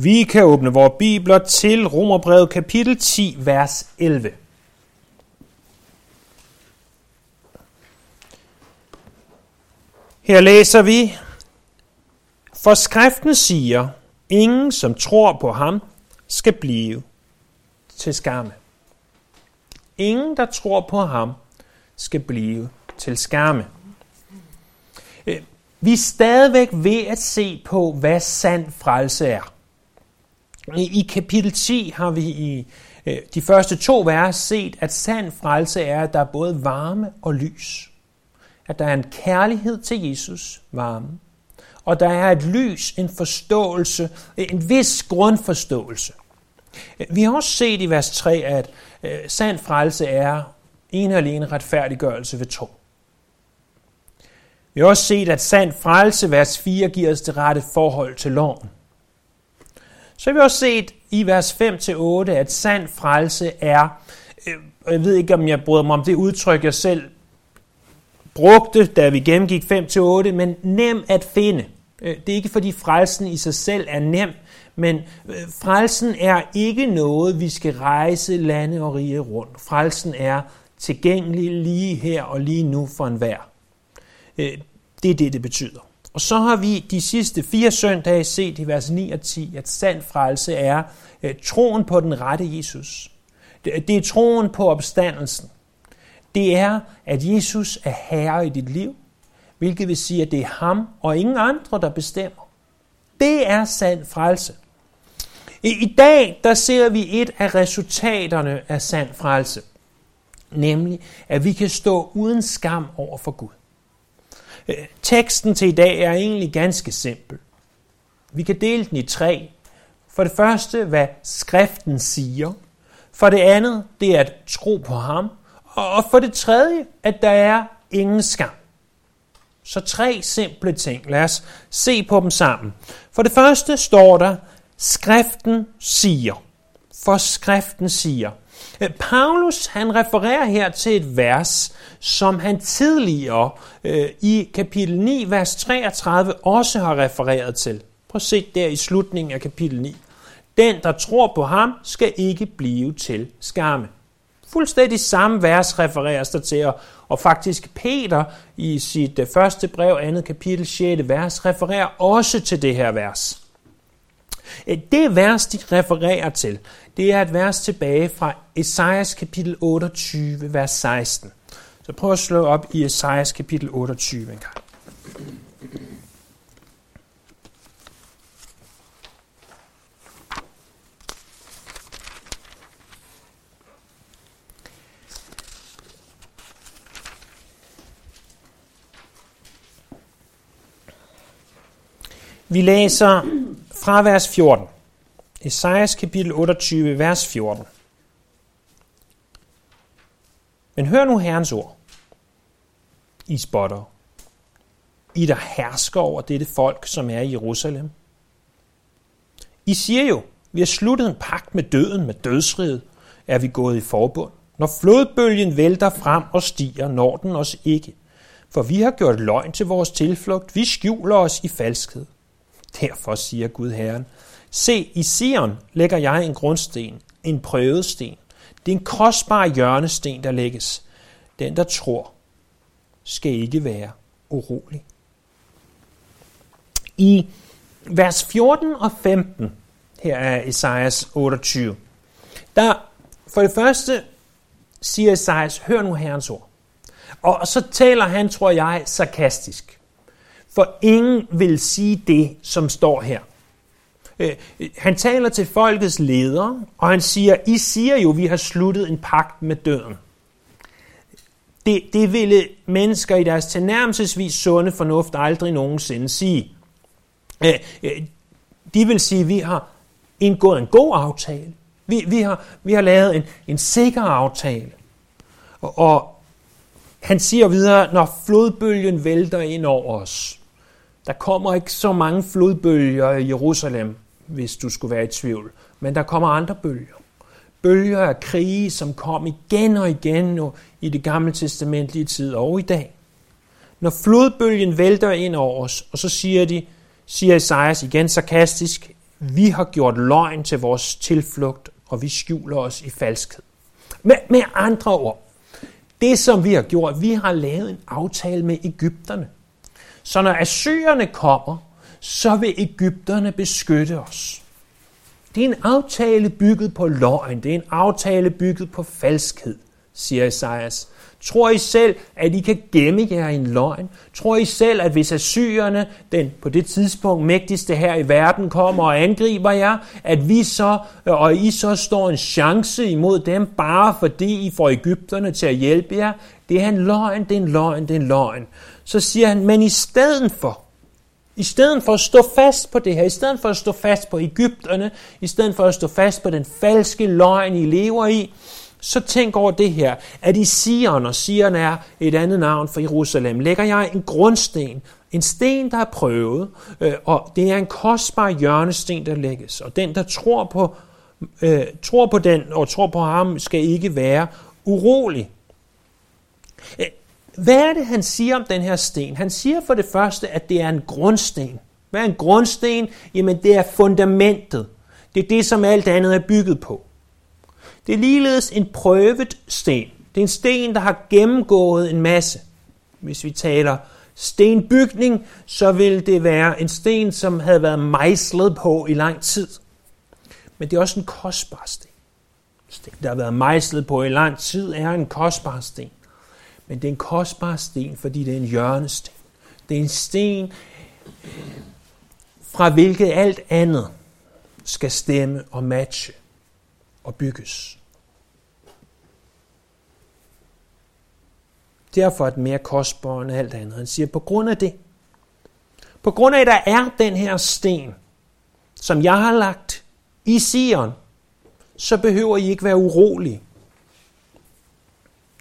Vi kan åbne vores bibler til Romerbrevet kapitel 10, vers 11. Her læser vi, for skriften siger, ingen som tror på ham, skal blive til skamme. Ingen, der tror på ham, skal blive til skamme. Øh, vi er stadigvæk ved at se på, hvad sand frelse er. I i kapitel 10 har vi i øh, de første to vers set, at sand frelse er, at der er både varme og lys. At der er en kærlighed til Jesus, varme. Og der er et lys, en forståelse, en vis grundforståelse. Øh, vi har også set i vers 3, at øh, sand frelse er en og alene retfærdiggørelse ved tro. Vi har også set, at sand frelse, vers 4, giver os det rette forhold til loven. Så har vi også set i vers 5-8, at sand frelse er, øh, jeg ved ikke, om jeg bryder mig om det udtryk, jeg selv brugte, da vi gennemgik 5-8, men nem at finde. Øh, det er ikke, fordi frelsen i sig selv er nem, men øh, frelsen er ikke noget, vi skal rejse lande og rige rundt. Frelsen er tilgængelig lige her og lige nu for enhver. Øh, det er det, det betyder. Og så har vi de sidste fire søndage set i vers 9 og 10, at sand frelse er øh, troen på den rette Jesus. Det er troen på opstandelsen. Det er, at Jesus er herre i dit liv, hvilket vil sige, at det er ham og ingen andre, der bestemmer. Det er sand frelse. I, I dag, der ser vi et af resultaterne af sand frelse. Nemlig, at vi kan stå uden skam over for Gud. Teksten til i dag er egentlig ganske simpel. Vi kan dele den i tre. For det første, hvad skriften siger. For det andet, det er at tro på ham. Og for det tredje, at der er ingen skam. Så tre simple ting. Lad os se på dem sammen. For det første står der, skriften siger. For skriften siger. Paulus han refererer her til et vers, som han tidligere øh, i kapitel 9, vers 33 også har refereret til. Prøv at se der i slutningen af kapitel 9. Den, der tror på ham, skal ikke blive til skamme. Fuldstændig samme vers refereres der til, og faktisk Peter i sit øh, første brev, andet kapitel, 6. vers, refererer også til det her vers. Øh, det vers, de refererer til, det er et vers tilbage fra Esajas kapitel 28, vers 16. Så prøv at slå op i Esajas kapitel 28 en gang. Vi læser fra vers 14. Esajas kapitel 28, vers 14. Men hør nu Herrens ord. I spotter. I der hersker over dette folk, som er i Jerusalem. I siger jo, vi har sluttet en pagt med døden, med dødsriget, er vi gået i forbund. Når flodbølgen vælter frem og stiger, når den os ikke. For vi har gjort løgn til vores tilflugt, vi skjuler os i falskhed. Derfor siger Gud Herren, se, i Sion lægger jeg en grundsten, en prøvet sten. Det er en kostbar hjørnesten, der lægges. Den, der tror, skal ikke være urolig. I vers 14 og 15, her er Esajas 28, der for det første siger Esajas, hør nu Herrens ord. Og så taler han, tror jeg, sarkastisk. For ingen vil sige det, som står her. Øh, han taler til folkets ledere, og han siger, I siger jo, vi har sluttet en pagt med døden. Det, det ville mennesker i deres tilnærmelsesvis sunde fornuft aldrig nogensinde sige. Øh, øh, de vil sige, at vi har indgået en god aftale. Vi, vi, har, vi har lavet en, en sikker aftale. Og, og han siger videre, når flodbølgen vælter ind over os, der kommer ikke så mange flodbølger i Jerusalem, hvis du skulle være i tvivl. Men der kommer andre bølger. Bølger af krige, som kom igen og igen nu i det gamle testamentlige tid og i dag. Når flodbølgen vælter ind over os, og så siger de, siger Esajas igen sarkastisk, vi har gjort løgn til vores tilflugt, og vi skjuler os i falskhed. Med, med andre ord, det som vi har gjort, vi har lavet en aftale med Ægypterne. Så når assyrerne kommer, så vil Ægypterne beskytte os. Det er en aftale bygget på løgn. Det er en aftale bygget på falskhed, siger Esajas. Tror I selv, at I kan gemme jer i en løgn? Tror I selv, at hvis assyrerne, den på det tidspunkt mægtigste her i verden, kommer og angriber jer, at vi så, og I så står en chance imod dem, bare fordi I får Ægypterne til at hjælpe jer? Det er en løgn, det er en løgn, det er en løgn. Så siger han, men i stedet for, i stedet for at stå fast på det her, i stedet for at stå fast på Ægypterne, i stedet for at stå fast på den falske løgn, I lever i, så tænk over det her, at i Sion, og Sion er et andet navn for Jerusalem, lægger jeg en grundsten, en sten, der er prøvet, øh, og det er en kostbar hjørnesten, der lægges. Og den, der tror på, øh, tror på den og tror på ham, skal ikke være urolig. Øh, hvad er det, han siger om den her sten? Han siger for det første, at det er en grundsten. Hvad er en grundsten? Jamen, det er fundamentet. Det er det, som alt andet er bygget på. Det er ligeledes en prøvet sten. Det er en sten, der har gennemgået en masse. Hvis vi taler stenbygning, så vil det være en sten, som havde været mejslet på i lang tid. Men det er også en kostbar sten. Sten, der har været mejslet på i lang tid, er en kostbar sten. Men det er en kostbar sten, fordi det er en hjørnesten. Det er en sten, fra hvilket alt andet skal stemme og matche og bygges. Derfor er det mere kostbar end alt andet. Han siger, på grund af det, på grund af, at der er den her sten, som jeg har lagt i Sion, så behøver I ikke være urolige.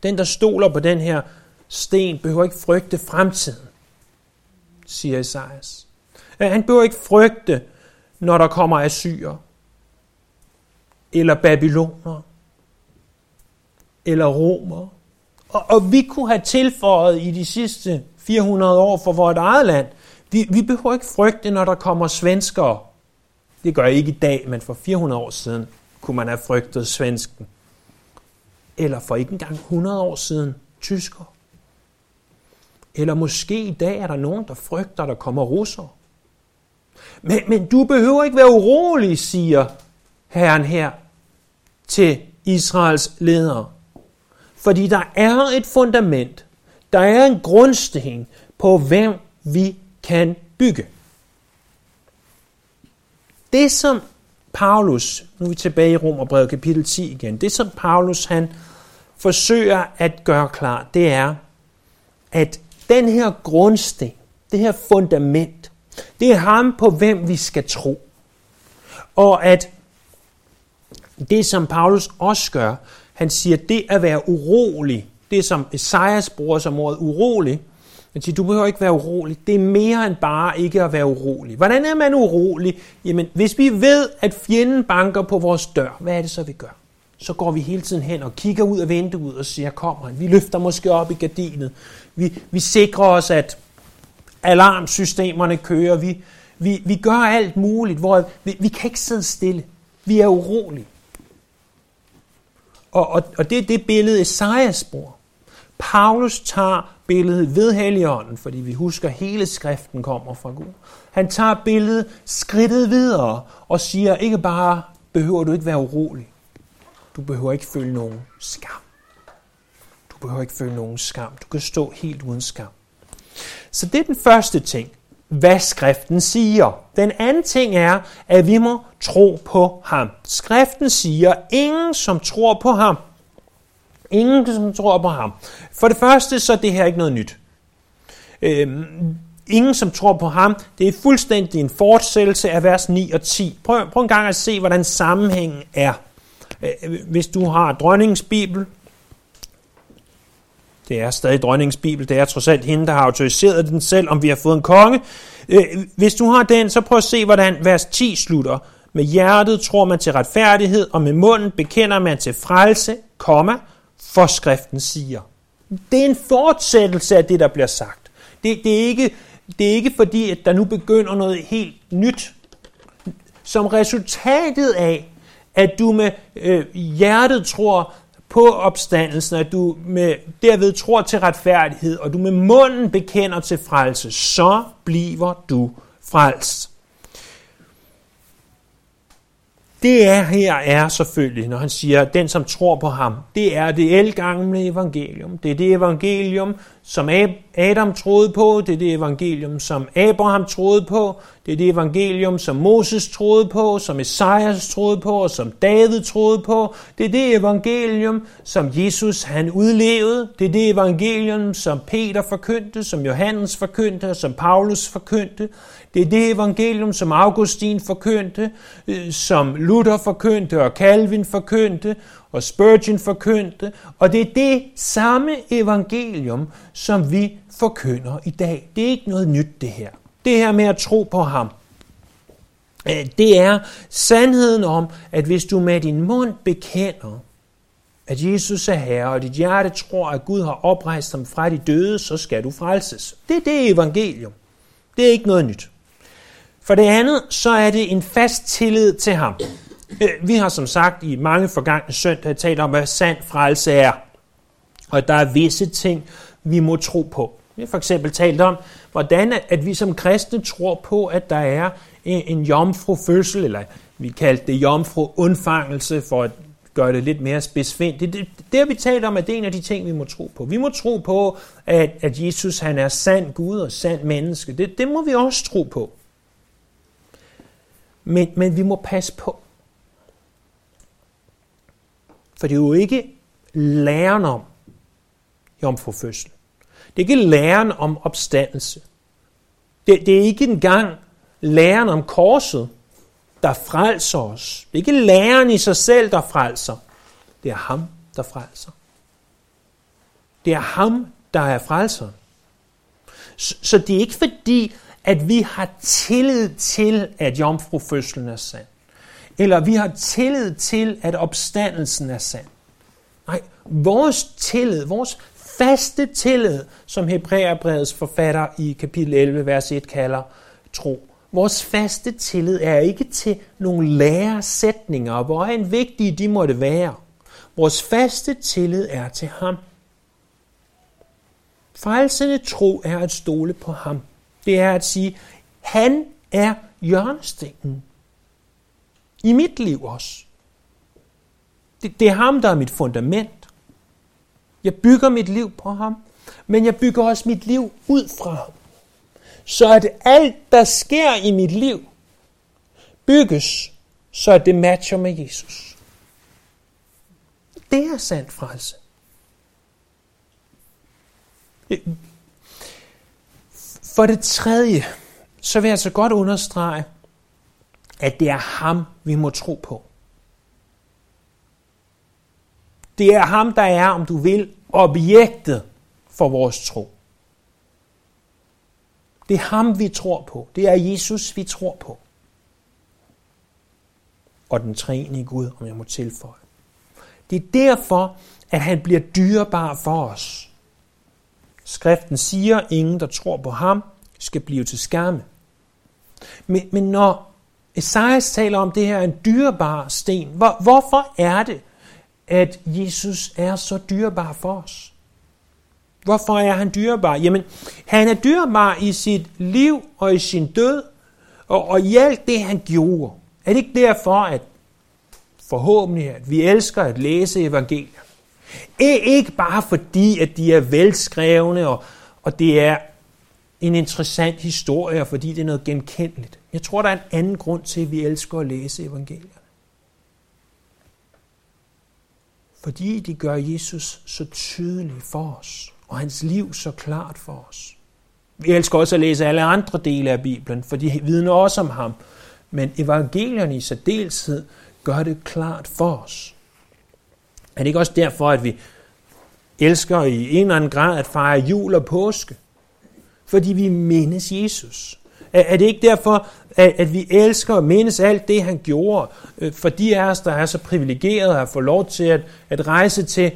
Den, der stoler på den her sten, behøver ikke frygte fremtiden, siger Esajas. Han behøver ikke frygte, når der kommer assyrer, eller babyloner, eller romer. Og, og vi kunne have tilføjet i de sidste 400 år for vores eget land, vi, vi behøver ikke frygte, når der kommer svenskere. Det gør jeg ikke i dag, men for 400 år siden kunne man have frygtet svensken eller for ikke engang 100 år siden tysker. Eller måske i dag er der nogen, der frygter, der kommer russer. Men, men du behøver ikke være urolig, siger Herren her til Israels ledere. Fordi der er et fundament, der er en grundsten på, hvem vi kan bygge. Det som Paulus, nu er vi tilbage i Romerbrevet kapitel 10 igen, det som Paulus han forsøger at gøre klar, det er, at den her grundsten, det her fundament, det er ham på hvem vi skal tro. Og at det som Paulus også gør, han siger, det at være urolig, det som Esajas bruger som ordet urolig, han siger, du behøver ikke være urolig. Det er mere end bare ikke at være urolig. Hvordan er man urolig? Jamen, hvis vi ved, at fjenden banker på vores dør, hvad er det så, vi gør? Så går vi hele tiden hen og kigger ud af vinduet og siger, kommer han. Vi løfter måske op i gardinet. Vi, vi sikrer os, at alarmsystemerne kører. Vi, vi, vi gør alt muligt, hvor vi, vi kan ikke sidde stille. Vi er urolige. Og, og, og det er det billede, Esajas bruger. Paulus tager billedet ved Helligånden, fordi vi husker, at hele skriften kommer fra Gud. Han tager billedet skridtet videre og siger, ikke bare behøver du ikke være urolig. Du behøver ikke føle nogen skam. Du behøver ikke føle nogen skam. Du kan stå helt uden skam. Så det er den første ting, hvad skriften siger. Den anden ting er, at vi må tro på ham. Skriften siger, ingen som tror på ham, Ingen, som tror på ham. For det første, så er det her ikke noget nyt. Øhm, ingen, som tror på ham, det er fuldstændig en fortsættelse af vers 9 og 10. Prøv, prøv en gang at se, hvordan sammenhængen er. Øh, hvis du har dronningens bibel, det er stadig dronningens bibel, det er trods alt hende, der har autoriseret den selv, om vi har fået en konge. Øh, hvis du har den, så prøv at se, hvordan vers 10 slutter. Med hjertet tror man til retfærdighed, og med munden bekender man til frelse, komma, for skriften siger. Det er en fortsættelse af det, der bliver sagt. Det, det, er ikke, det er ikke fordi, at der nu begynder noget helt nyt. som resultatet af, at du med øh, hjertet tror på opstandelsen, at du med, derved tror til retfærdighed, og du med munden bekender til frelse, så bliver du frelst. Det er her er selvfølgelig, når han siger, den som tror på ham, det er det elgamle evangelium. Det er det evangelium, som Adam troede på, det er det evangelium, som Abraham troede på, det er det evangelium, som Moses troede på, som Esajas troede på, og som David troede på. Det er det evangelium, som Jesus han udlevede. Det er det evangelium, som Peter forkyndte, som Johannes forkyndte, og som Paulus forkyndte. Det er det evangelium, som Augustin forkyndte, øh, som Luther forkyndte, og Calvin forkyndte, og Spurgeon forkyndte. Og det er det samme evangelium, som vi forkynder i dag. Det er ikke noget nyt, det her. Det her med at tro på ham. Øh, det er sandheden om, at hvis du med din mund bekender, at Jesus er Herre, og dit hjerte tror, at Gud har oprejst ham fra de døde, så skal du frelses. Det er det evangelium. Det er ikke noget nyt. For det andet, så er det en fast tillid til ham. Vi har som sagt i mange forgangne søndage talt om, hvad sand frelse er. Og der er visse ting, vi må tro på. Vi har for eksempel talt om, hvordan at vi som kristne tror på, at der er en jomfru-fødsel, eller vi kaldte det jomfru-undfangelse, for at gøre det lidt mere spidsfindt. Det, det, det har vi talt om, at det er en af de ting, vi må tro på. Vi må tro på, at, at Jesus han er sand Gud og sand menneske. Det, det må vi også tro på. Men, men vi må passe på. For det er jo ikke læren om jomfrufødsel. Det er ikke læren om opstandelse. Det, det er ikke engang læren om korset, der frelser os. Det er ikke læren i sig selv, der frelser. Det er ham, der frelser. Det er ham, der er frelser. Så, så det er ikke fordi, at vi har tillid til, at jomfrufødslen er sand. Eller vi har tillid til, at opstandelsen er sand. Nej, vores tillid, vores faste tillid, som Hebræerbrevets forfatter i kapitel 11, vers 1 kalder tro. Vores faste tillid er ikke til nogle læresætninger, hvor en vigtige de måtte være. Vores faste tillid er til ham. Frelsende tro er at stole på ham. Det er at sige, han er hjørnestenen. I mit liv også. Det, det er ham, der er mit fundament. Jeg bygger mit liv på ham, men jeg bygger også mit liv ud fra ham. Så at alt, der sker i mit liv, bygges, så at det matcher med Jesus. Det er sandt frelse. For det tredje, så vil jeg så godt understrege, at det er ham, vi må tro på. Det er ham, der er, om du vil, objektet for vores tro. Det er ham, vi tror på. Det er Jesus, vi tror på. Og den treenige Gud, om jeg må tilføje. Det er derfor, at han bliver dyrebar for os. Skriften siger, at ingen, der tror på ham, skal blive til skamme. Men, men når Esajas taler om, at det her er en dyrebar sten, hvor, hvorfor er det, at Jesus er så dyrebar for os? Hvorfor er han dyrebar? Jamen, han er dyrebar i sit liv og i sin død, og, og i alt det, han gjorde. Er det ikke derfor, at forhåbentlig, at vi elsker at læse evangelier? Ikke bare fordi, at de er velskrevne, og, og det er en interessant historie, fordi det er noget genkendeligt. Jeg tror, der er en anden grund til, at vi elsker at læse evangelierne. Fordi de gør Jesus så tydelig for os, og hans liv så klart for os. Vi elsker også at læse alle andre dele af Bibelen, for de vidner også om ham. Men evangelierne i særdeleshed gør det klart for os. Er det ikke også derfor, at vi elsker i en eller anden grad at fejre jul og påske? Fordi vi mindes Jesus. Er det ikke derfor, at vi elsker og mindes alt det, han gjorde? Øh, for de af os, der er så privilegerede at få lov til at, at rejse til,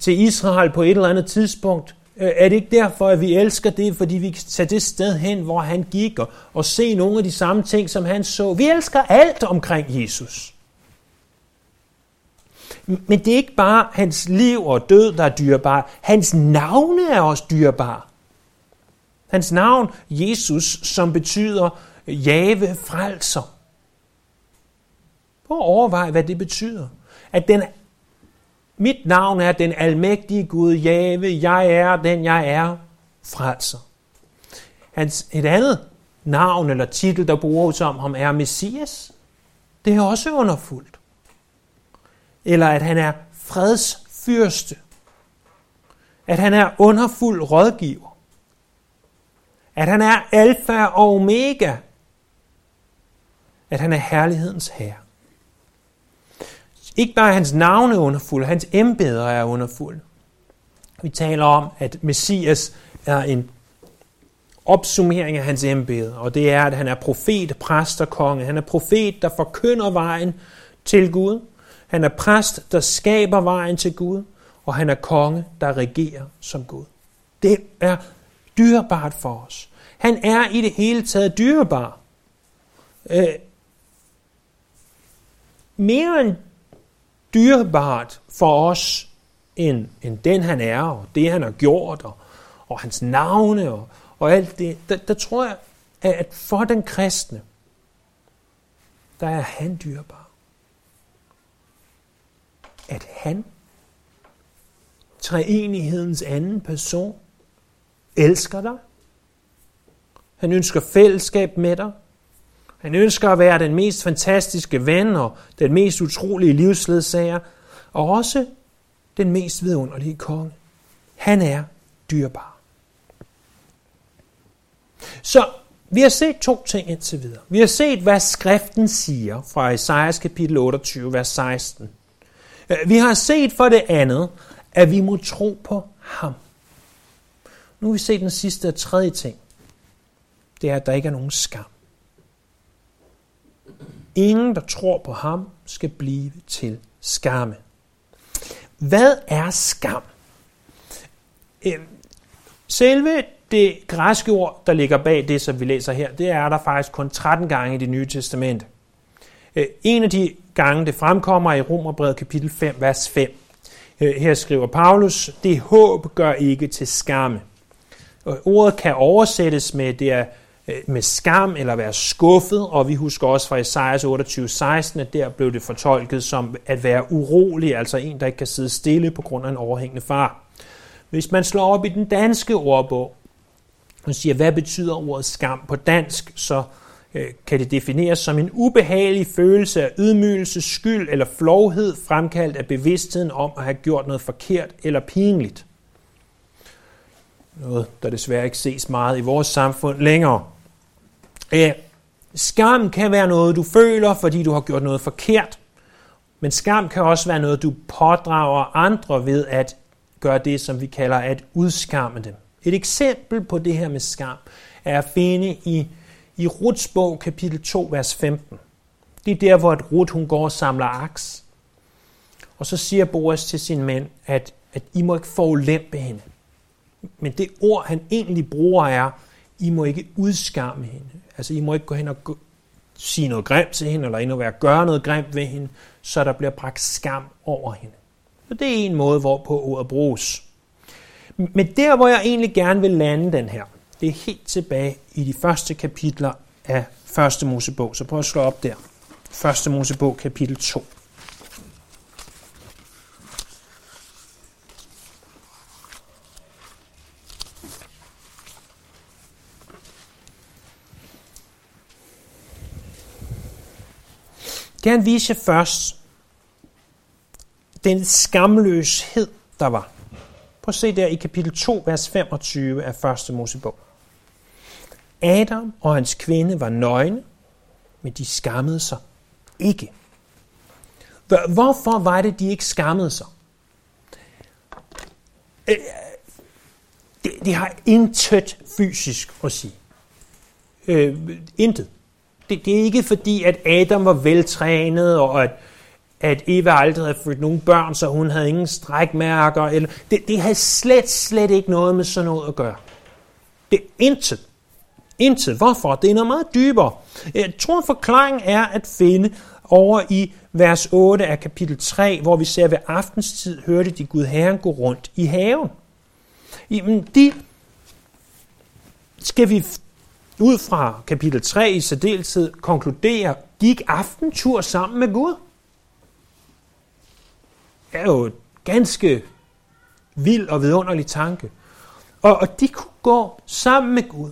til Israel på et eller andet tidspunkt, øh, er det ikke derfor, at vi elsker det, fordi vi kan tage det sted hen, hvor han gik og, og se nogle af de samme ting, som han så? Vi elsker alt omkring Jesus. Men det er ikke bare hans liv og død, der er dyrebare. Hans navne er også dyrebare. Hans navn, Jesus, som betyder Jave frelser. Prøv at overveje, hvad det betyder. At den, mit navn er den almægtige Gud, Jave, jeg er den, jeg er, frelser. Hans, et andet navn eller titel, der bruges om ham, er Messias. Det er også underfuldt. Eller at han er fredsfyrste. At han er underfuld rådgiver. At han er alfa og omega. At han er herlighedens herre. Ikke bare hans navn er underfuld, hans embeder er underfuld. Vi taler om, at Messias er en opsummering af hans embede, og det er, at han er profet, præst og konge. Han er profet, der forkynder vejen til Gud. Han er præst, der skaber vejen til Gud, og han er konge, der regerer som Gud. Det er dyrebart for os. Han er i det hele taget dyrebar. Øh, mere end dyrebart for os, end, end den han er, og det han har gjort, og, og hans navne, og, og alt det, der, der tror jeg, at for den kristne, der er han dyrebar. At han, treenighedens anden person, elsker dig. Han ønsker fællesskab med dig. Han ønsker at være den mest fantastiske ven og den mest utrolige livsledsager, og også den mest vidunderlige konge. Han er dyrbar. Så vi har set to ting indtil videre. Vi har set, hvad skriften siger fra Esajas kapitel 28, vers 16. Vi har set for det andet, at vi må tro på ham. Nu har vi set den sidste og tredje ting. Det er, at der ikke er nogen skam. Ingen, der tror på ham, skal blive til skamme. Hvad er skam? Øh, selve det græske ord, der ligger bag det, som vi læser her, det er der faktisk kun 13 gange i det nye testamente. Øh, en af de gange, det fremkommer i Romerbrevet kapitel 5, vers 5. Øh, her skriver Paulus, det håb gør ikke til skamme. Øh, ordet kan oversættes med, det er øh, med skam eller være skuffet, og vi husker også fra Esajas 28:16, at der blev det fortolket som at være urolig, altså en, der ikke kan sidde stille på grund af en overhængende far. Hvis man slår op i den danske ordbog, og siger, hvad betyder ordet skam på dansk, så øh, kan det defineres som en ubehagelig følelse af ydmygelse, skyld eller flovhed, fremkaldt af bevidstheden om at have gjort noget forkert eller pinligt. Noget, der desværre ikke ses meget i vores samfund længere. Øh, skam kan være noget, du føler, fordi du har gjort noget forkert. Men skam kan også være noget, du pådrager andre ved at gøre det, som vi kalder at udskamme dem. Et eksempel på det her med skam er at finde i, i Ruts bog, kapitel 2, vers 15. Det er der, hvor at Ruth hun går og samler aks. Og så siger Boas til sin mænd, at, at I må ikke forulempe hende. Men det ord, han egentlig bruger, er, I må ikke udskamme hende. Altså, I må ikke gå hen og gå, sige noget grimt til hende, eller endnu være gøre noget grimt ved hende, så der bliver bragt skam over hende. Så det er en måde, hvorpå ordet bruges. Men der, hvor jeg egentlig gerne vil lande den her, det er helt tilbage i de første kapitler af første Mosebog. Så prøv at slå op der. Første Mosebog, kapitel 2. gerne vise først den skamløshed, der var. Prøv at se der i kapitel 2, vers 25 af 1. Mosebog. Adam og hans kvinde var nøgne, men de skammede sig ikke. Hvorfor var det, de ikke skammede sig? Øh, det, det har intet fysisk at sige. Øh, intet. Det, det er ikke fordi, at Adam var veltrænet, og at, at Eva aldrig havde født nogen børn, så hun havde ingen strækmærker. Eller, det, det havde slet, slet ikke noget med sådan noget at gøre. Det er intet. Intet. Hvorfor? Det er noget meget dybere. Jeg tror, forklaringen er at finde over i vers 8 af kapitel 3, hvor vi ser, at ved aftenstid hørte de Gud Herren gå rundt i haven. Jamen, de skal vi ud fra kapitel 3 i særdeleshed konkluderer, gik aftentur sammen med Gud. Det er jo et ganske vild og vidunderlig tanke. Og, og de kunne gå sammen med Gud,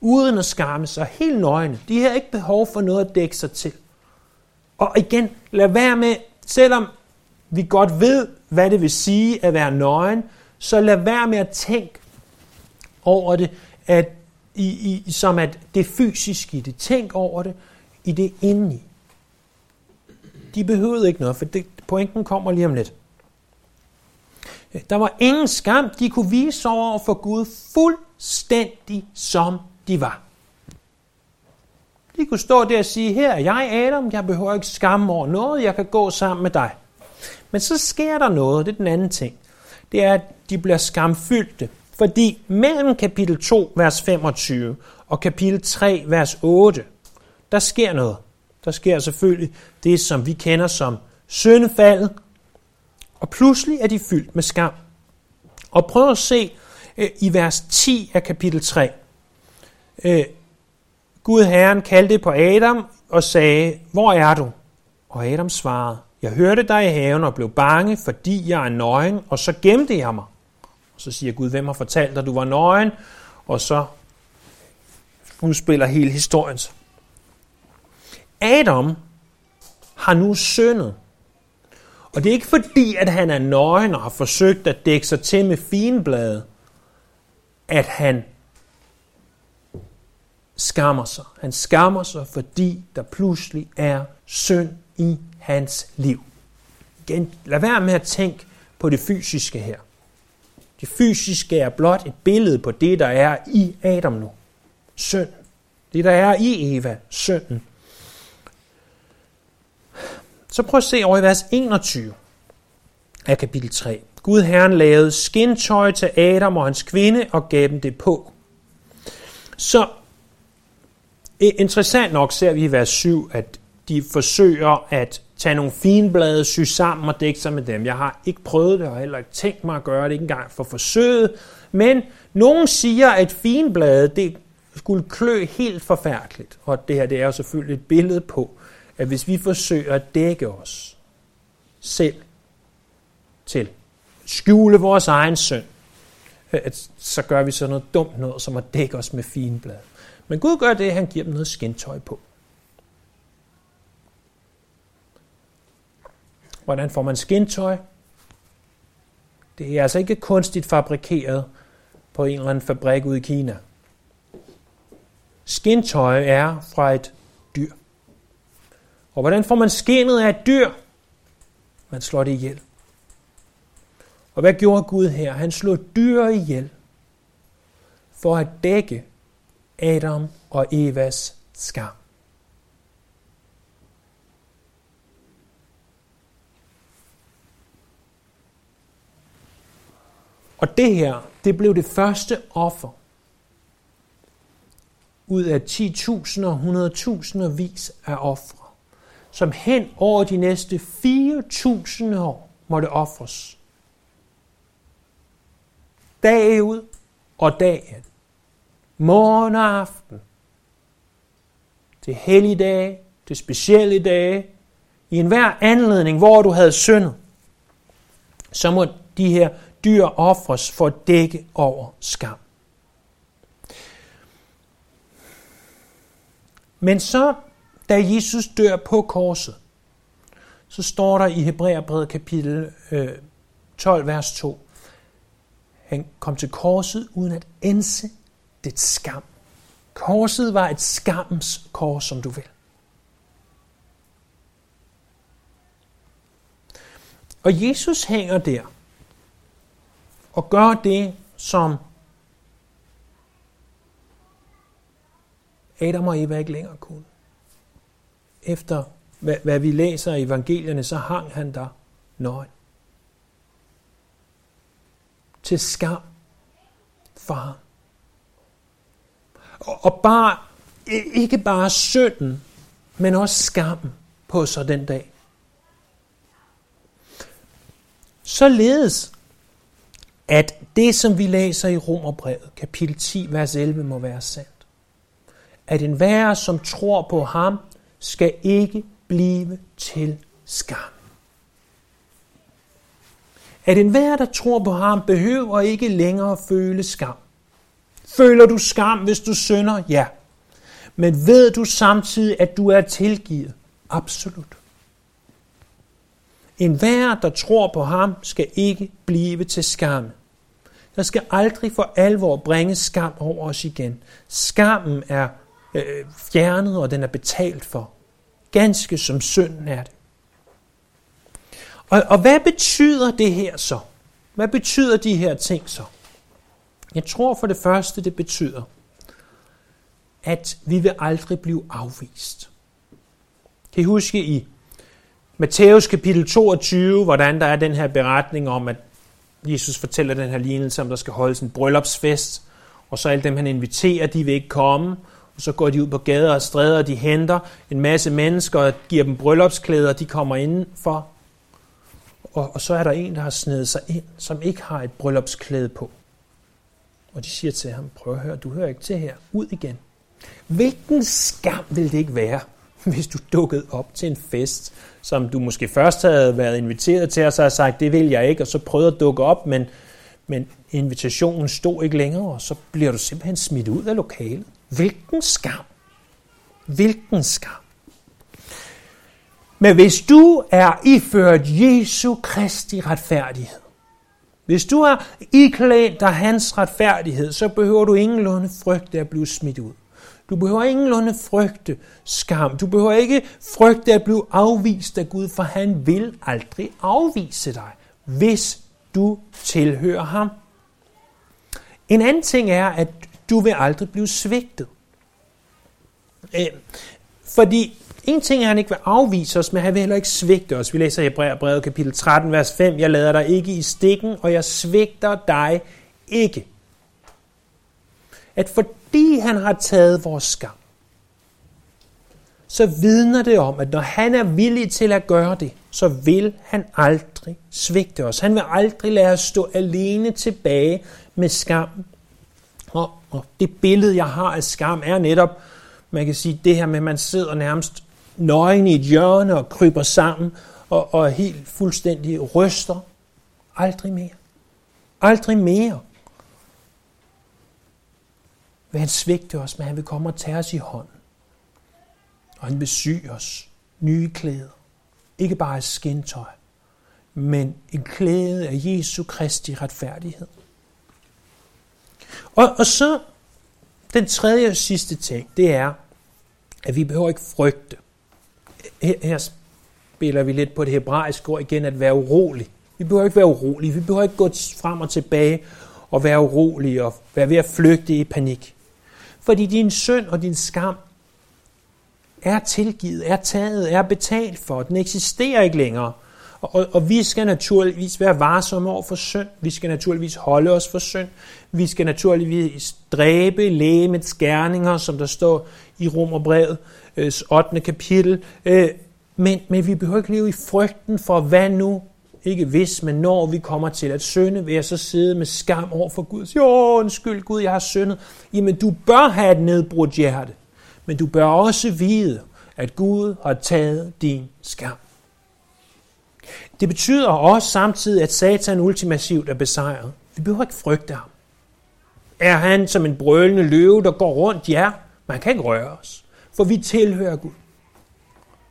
uden at skamme sig helt nøgne. De havde ikke behov for noget at dække sig til. Og igen, lad være med, selvom vi godt ved, hvad det vil sige at være nøgen, så lad være med at tænke over det, at i, i, som at det fysiske i det. Tænk over det i det indeni. De behøvede ikke noget, for det, pointen kommer lige om lidt. Der var ingen skam. De kunne vise over for Gud fuldstændig som de var. De kunne stå der og sige, her er jeg Adam, jeg behøver ikke skamme over noget, jeg kan gå sammen med dig. Men så sker der noget, det er den anden ting. Det er, at de bliver skamfyldte. Fordi mellem kapitel 2, vers 25 og kapitel 3, vers 8, der sker noget. Der sker selvfølgelig det, som vi kender som syndefaldet, og pludselig er de fyldt med skam. Og prøv at se øh, i vers 10 af kapitel 3. Øh, Gud Herren kaldte på Adam og sagde, hvor er du? Og Adam svarede, jeg hørte dig i haven og blev bange, fordi jeg er nøgen, og så gemte jeg mig. Og så siger Gud, hvem har fortalt dig, du var nøgen? Og så udspiller hele historien Adam har nu syndet. Og det er ikke fordi, at han er nøgen og har forsøgt at dække sig til med finblade, at han skammer sig. Han skammer sig, fordi der pludselig er synd i hans liv. Igen, lad være med at tænke på det fysiske her. Det fysiske er blot et billede på det, der er i Adam nu. Synd. Det, der er i Eva. Synden. Så prøv at se over i vers 21 af kapitel 3. Gud Herren lavede skintøj til Adam og hans kvinde og gav dem det på. Så eh, interessant nok ser vi i vers 7, at de forsøger at tage nogle finblade, sy sammen og dække sig med dem. Jeg har ikke prøvet det, og heller ikke tænkt mig at gøre det, ikke engang for forsøget. Men nogen siger, at finblade, det skulle klø helt forfærdeligt. Og det her, det er jo selvfølgelig et billede på, at hvis vi forsøger at dække os selv til, skjule vores egen synd, øh, så gør vi så noget dumt noget, som at dække os med finblade. Men Gud gør det, at han giver dem noget skintøj på. Hvordan får man skintøj? Det er altså ikke kunstigt fabrikeret på en eller anden fabrik ude i Kina. Skintøj er fra et dyr. Og hvordan får man skinnet af et dyr? Man slår det ihjel. Og hvad gjorde Gud her? Han slog dyr ihjel for at dække Adam og Evas skam. Og det her, det blev det første offer ud af 10.000 og 100.000 vis af ofre, som hen over de næste 4.000 år måtte ofres. Dag ud og dag ind. Morgen og aften. Til helligdage, til specielle dage, i enhver anledning, hvor du havde syndet, så må de her dyr ofres for at dække over skam. Men så, da Jesus dør på korset, så står der i Hebræerbrevet kapitel øh, 12, vers 2, han kom til korset uden at ense det skam. Korset var et skammens kors, som du vil. Og Jesus hænger der og gør det, som Adam og Eva ikke længere kunne. Efter hvad, hvad vi læser i evangelierne, så hang han der nøgen. Til skam for ham. Og, og bare, ikke bare synden, men også skammen på sig den dag. Således, at det, som vi læser i Romerbrevet, kapitel 10, vers 11, må være sandt. At enhver, som tror på ham, skal ikke blive til skam. At enhver, der tror på ham, behøver ikke længere føle skam. Føler du skam, hvis du synder? Ja. Men ved du samtidig, at du er tilgivet? Absolut. En hver, der tror på ham, skal ikke blive til skam. Der skal aldrig for alvor bringe skam over os igen. Skammen er øh, fjernet, og den er betalt for. Ganske som synden er det. Og, og hvad betyder det her så? Hvad betyder de her ting så? Jeg tror for det første, det betyder, at vi vil aldrig blive afvist. Kan I huske i Matthæus kapitel 22, hvordan der er den her beretning om, at Jesus fortæller den her lignelse om, der skal holdes en bryllupsfest, og så alle dem, han inviterer, de vil ikke komme, og så går de ud på gader og stræder, og de henter en masse mennesker og giver dem bryllupsklæder, de kommer indenfor. Og, og så er der en, der har snedet sig ind, som ikke har et bryllupsklæde på. Og de siger til ham, prøv at høre, du hører ikke til her, ud igen. Hvilken skam vil det ikke være, hvis du dukkede op til en fest, som du måske først havde været inviteret til, og så har sagt, det vil jeg ikke, og så prøvede at dukke op, men, men invitationen stod ikke længere, og så bliver du simpelthen smidt ud af lokalet. Hvilken skam! Hvilken skam! Men hvis du er iført Jesu Kristi retfærdighed, hvis du er iklædt dig hans retfærdighed, så behøver du ingenlunde frygte at blive smidt ud. Du behøver ingenlunde frygte skam. Du behøver ikke frygte at blive afvist af Gud, for han vil aldrig afvise dig, hvis du tilhører ham. En anden ting er, at du vil aldrig blive svigtet. Øh, fordi en ting er, at han ikke vil afvise os, men han vil heller ikke svigte os. Vi læser Hebræerbrevet kapitel 13, vers 5. Jeg lader dig ikke i stikken, og jeg svigter dig ikke. At fordi han har taget vores skam, så vidner det om, at når han er villig til at gøre det, så vil han aldrig svigte os. Han vil aldrig lade os stå alene tilbage med skam. Og, og det billede, jeg har af skam, er netop, man kan sige, det her med, at man sidder nærmest nøgen i et hjørne og kryber sammen og, og helt fuldstændig ryster. Aldrig mere. Aldrig mere vil han svigte os, men han vil komme og tage os i hånden. Og han vil sy os nye klæder. Ikke bare et skintøj, men en klæde af Jesu Kristi retfærdighed. Og, og så den tredje og sidste ting, det er, at vi behøver ikke frygte. Her, her spiller vi lidt på det hebraiske ord igen, at være urolig. Vi behøver ikke være urolige. Vi behøver ikke gå frem og tilbage og være urolige og være ved at flygte i panik. Fordi din synd og din skam er tilgivet, er taget, er betalt for. Den eksisterer ikke længere. Og, og, og vi skal naturligvis være varsomme over for synd. Vi skal naturligvis holde os for synd. Vi skal naturligvis dræbe lægemets gerninger, som der står i Romerbrevet 8. Kapitel. Øh, men, men vi behøver ikke leve i frygten for, hvad nu, ikke hvis, men når vi kommer til at synde, vil jeg så sidde med skam over for Gud. Jo, undskyld Gud, jeg har syndet. Jamen, du bør have et nedbrudt hjerte. Men du bør også vide, at Gud har taget din skam. Det betyder også samtidig, at Satan ultimativt er besejret. Vi behøver ikke frygte ham. Er han som en brølende løve, der går rundt? Ja, man kan ikke røre os, for vi tilhører Gud.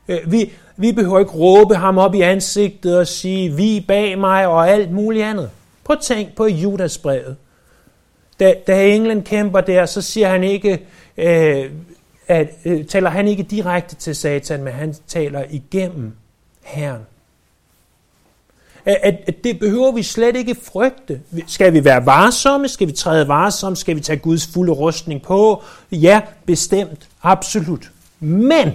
Øh, vi, vi behøver ikke råbe ham op i ansigtet og sige, vi bag mig og alt muligt andet. Prøv at tænk på Judasbrevet. Da, da englen kæmper der, så siger han ikke, øh, at, øh, taler han ikke direkte til Satan, men han taler igennem Herren. At, at, at det behøver vi slet ikke frygte. Skal vi være varsomme? Skal vi træde varsomme? Skal vi tage Guds fulde rustning på? Ja, bestemt. Absolut. Men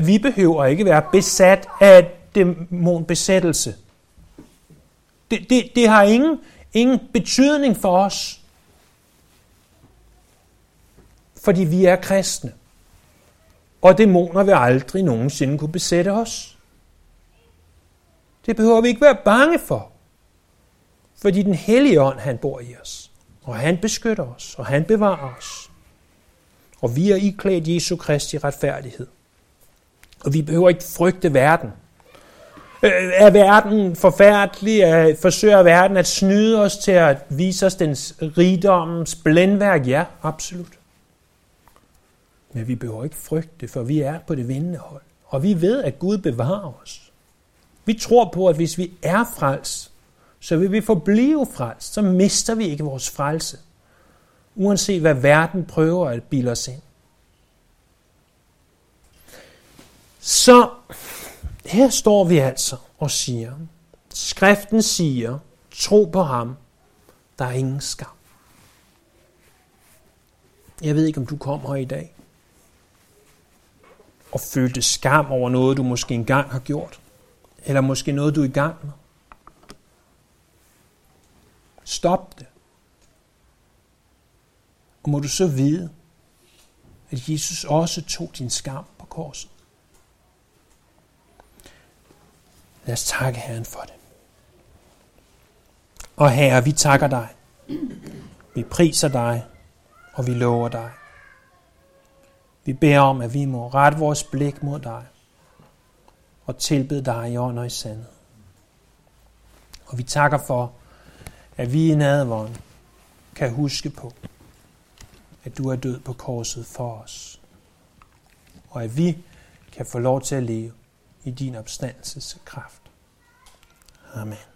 vi behøver ikke være besat af dæmonbesættelse. Det, det, det har ingen, ingen betydning for os, fordi vi er kristne. Og dæmoner vil aldrig nogensinde kunne besætte os. Det behøver vi ikke være bange for. Fordi den hellige ånd, han bor i os. Og han beskytter os, og han bevarer os. Og vi er iklædt Jesu Kristi retfærdighed. Og vi behøver ikke frygte verden. Øh, er verden forfærdelig? Er, forsøger verden at snyde os til at vise os dens rigdommens blændværk? Ja, absolut. Men vi behøver ikke frygte, for vi er på det vindende hold. Og vi ved, at Gud bevarer os. Vi tror på, at hvis vi er frelst, så vil vi forblive frelst. Så mister vi ikke vores frelse. Uanset hvad verden prøver at bilde os ind. Så her står vi altså og siger, skriften siger, tro på ham, der er ingen skam. Jeg ved ikke, om du kom her i dag og følte skam over noget, du måske engang har gjort. Eller måske noget, du er i gang med. Stop det. Og må du så vide, at Jesus også tog din skam på korset. Lad os takke Herren for det. Og Herre, vi takker dig. Vi priser dig, og vi lover dig. Vi beder om, at vi må rette vores blik mod dig og tilbede dig i ånd og i sandhed. Og vi takker for, at vi i nadvåren kan huske på, at du er død på korset for os. Og at vi kan få lov til at leve i din opstandelses kraft. Amen.